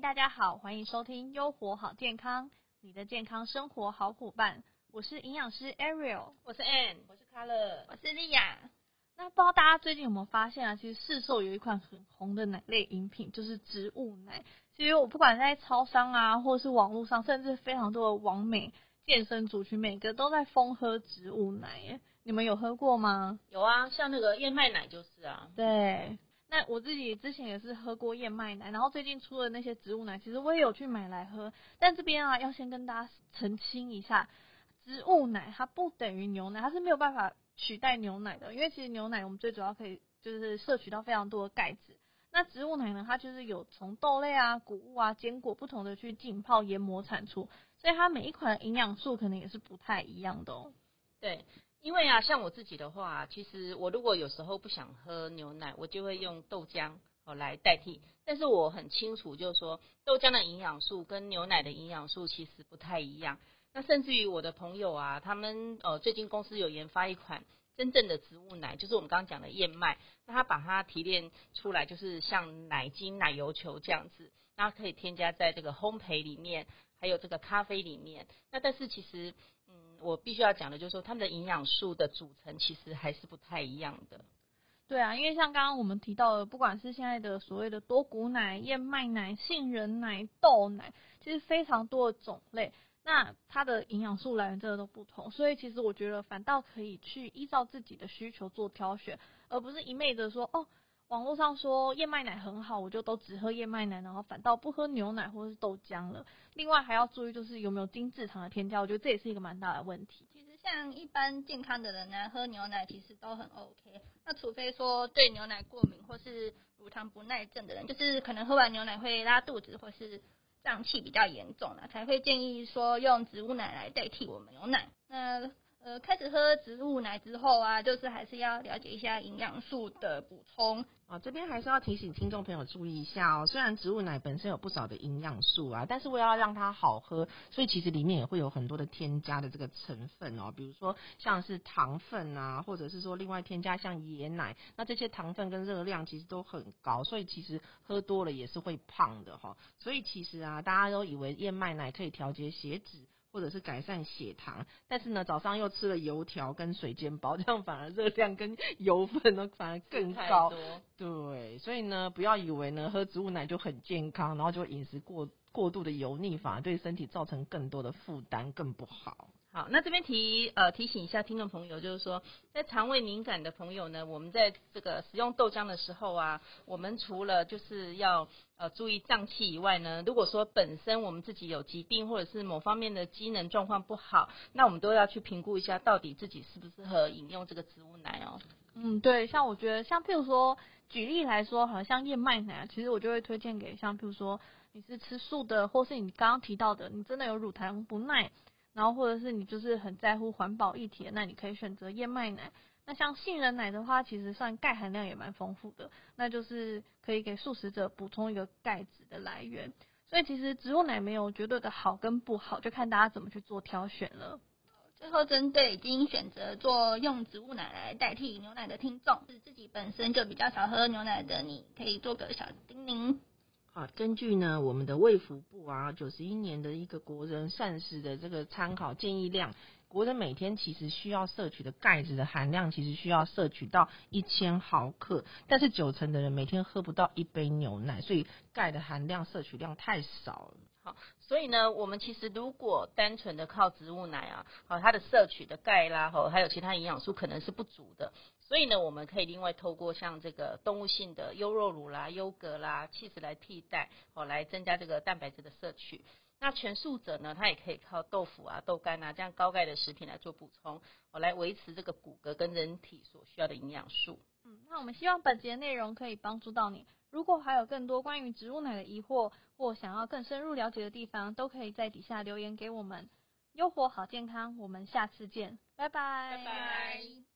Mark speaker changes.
Speaker 1: 大家好，欢迎收听优活好健康，你的健康生活好伙伴。我是营养师 Ariel，
Speaker 2: 我是 Ann，
Speaker 3: 我是 Color，
Speaker 4: 我是丽亚。
Speaker 1: 那不知道大家最近有没有发现啊？其实市售有一款很红的奶类饮品，就是植物奶。其实我不管在超商啊，或者是网络上，甚至非常多的网美健身族群，每个都在疯喝植物奶。你们有喝过吗？
Speaker 2: 有啊，像那个燕麦奶就是啊。
Speaker 1: 对。那我自己之前也是喝过燕麦奶，然后最近出的那些植物奶，其实我也有去买来喝。但这边啊，要先跟大家澄清一下，植物奶它不等于牛奶，它是没有办法取代牛奶的。因为其实牛奶我们最主要可以就是摄取到非常多的钙质，那植物奶呢，它就是有从豆类啊、谷物啊、坚果不同的去浸泡研磨产出，所以它每一款营养素可能也是不太一样的哦。
Speaker 2: 对。因为啊，像我自己的话，其实我如果有时候不想喝牛奶，我就会用豆浆哦来代替。但是我很清楚，就是说豆浆的营养素跟牛奶的营养素其实不太一样。那甚至于我的朋友啊，他们呃最近公司有研发一款真正的植物奶，就是我们刚刚讲的燕麦，那他把它提炼出来，就是像奶精、奶油球这样子，那可以添加在这个烘焙里面，还有这个咖啡里面。那但是其实。嗯我必须要讲的就是说，它们的营养素的组成其实还是不太一样的。
Speaker 1: 对啊，因为像刚刚我们提到的，不管是现在的所谓的多谷奶、燕麦奶、杏仁奶、豆奶，其实非常多的种类，那它的营养素来源真的都不同。所以其实我觉得反倒可以去依照自己的需求做挑选，而不是一昧的说哦。网络上说燕麦奶很好，我就都只喝燕麦奶，然后反倒不喝牛奶或者是豆浆了。另外还要注意就是有没有精制糖的添加，我觉得这也是一个蛮大的问题。
Speaker 4: 其实像一般健康的人呢，喝牛奶其实都很 OK。那除非说对牛奶过敏或是乳糖不耐症的人，就是可能喝完牛奶会拉肚子或是胀气比较严重了，才会建议说用植物奶来代替我们牛奶。那呃，开始喝植物奶之后啊，就是还是要了解一下营养素的补充
Speaker 3: 啊。这边还是要提醒听众朋友注意一下哦。虽然植物奶本身有不少的营养素啊，但是为了让它好喝，所以其实里面也会有很多的添加的这个成分哦。比如说像是糖分啊，或者是说另外添加像椰奶，那这些糖分跟热量其实都很高，所以其实喝多了也是会胖的哈。所以其实啊，大家都以为燕麦奶可以调节血脂。或者是改善血糖，但是呢，早上又吃了油条跟水煎包，这样反而热量跟油分呢反而更高。对，所以呢，不要以为呢喝植物奶就很健康，然后就饮食过过度的油腻，反而对身体造成更多的负担，更不好。
Speaker 2: 好，那这边提呃提醒一下听众朋友，就是说在肠胃敏感的朋友呢，我们在这个使用豆浆的时候啊，我们除了就是要呃注意胀气以外呢，如果说本身我们自己有疾病或者是某方面的机能状况不好，那我们都要去评估一下到底自己适不适合饮用这个植物奶哦。
Speaker 1: 嗯，对，像我觉得像譬如说举例来说，好像燕麦奶，其实我就会推荐给像譬如说你是吃素的，或是你刚刚提到的，你真的有乳糖不耐。然后或者是你就是很在乎环保议题，那你可以选择燕麦奶。那像杏仁奶的话，其实算钙含量也蛮丰富的，那就是可以给素食者补充一个钙质的来源。所以其实植物奶没有绝对的好跟不好，就看大家怎么去做挑选了。
Speaker 4: 最后针对已经选择做用植物奶来代替牛奶的听众，是自己本身就比较少喝牛奶的，你可以做个小叮咛。
Speaker 3: 啊，根据呢我们的卫福部啊九十一年的一个国人膳食的这个参考建议量，国人每天其实需要摄取的钙质的含量，其实需要摄取到一千毫克，但是九成的人每天喝不到一杯牛奶，所以钙的含量摄取量太少了。
Speaker 2: 好，所以呢，我们其实如果单纯的靠植物奶啊，好，它的摄取的钙啦，吼，还有其他营养素可能是不足的。所以呢，我们可以另外透过像这个动物性的优酪乳啦、优格啦、气质来替代，哦，来增加这个蛋白质的摄取。那全素者呢，他也可以靠豆腐啊、豆干啊这样高钙的食品来做补充，哦，来维持这个骨骼跟人体所需要的营养素。
Speaker 1: 嗯，那我们希望本节内容可以帮助到你。如果还有更多关于植物奶的疑惑，或想要更深入了解的地方，都可以在底下留言给我们。优活好健康，我们下次见，拜拜。
Speaker 2: 拜拜。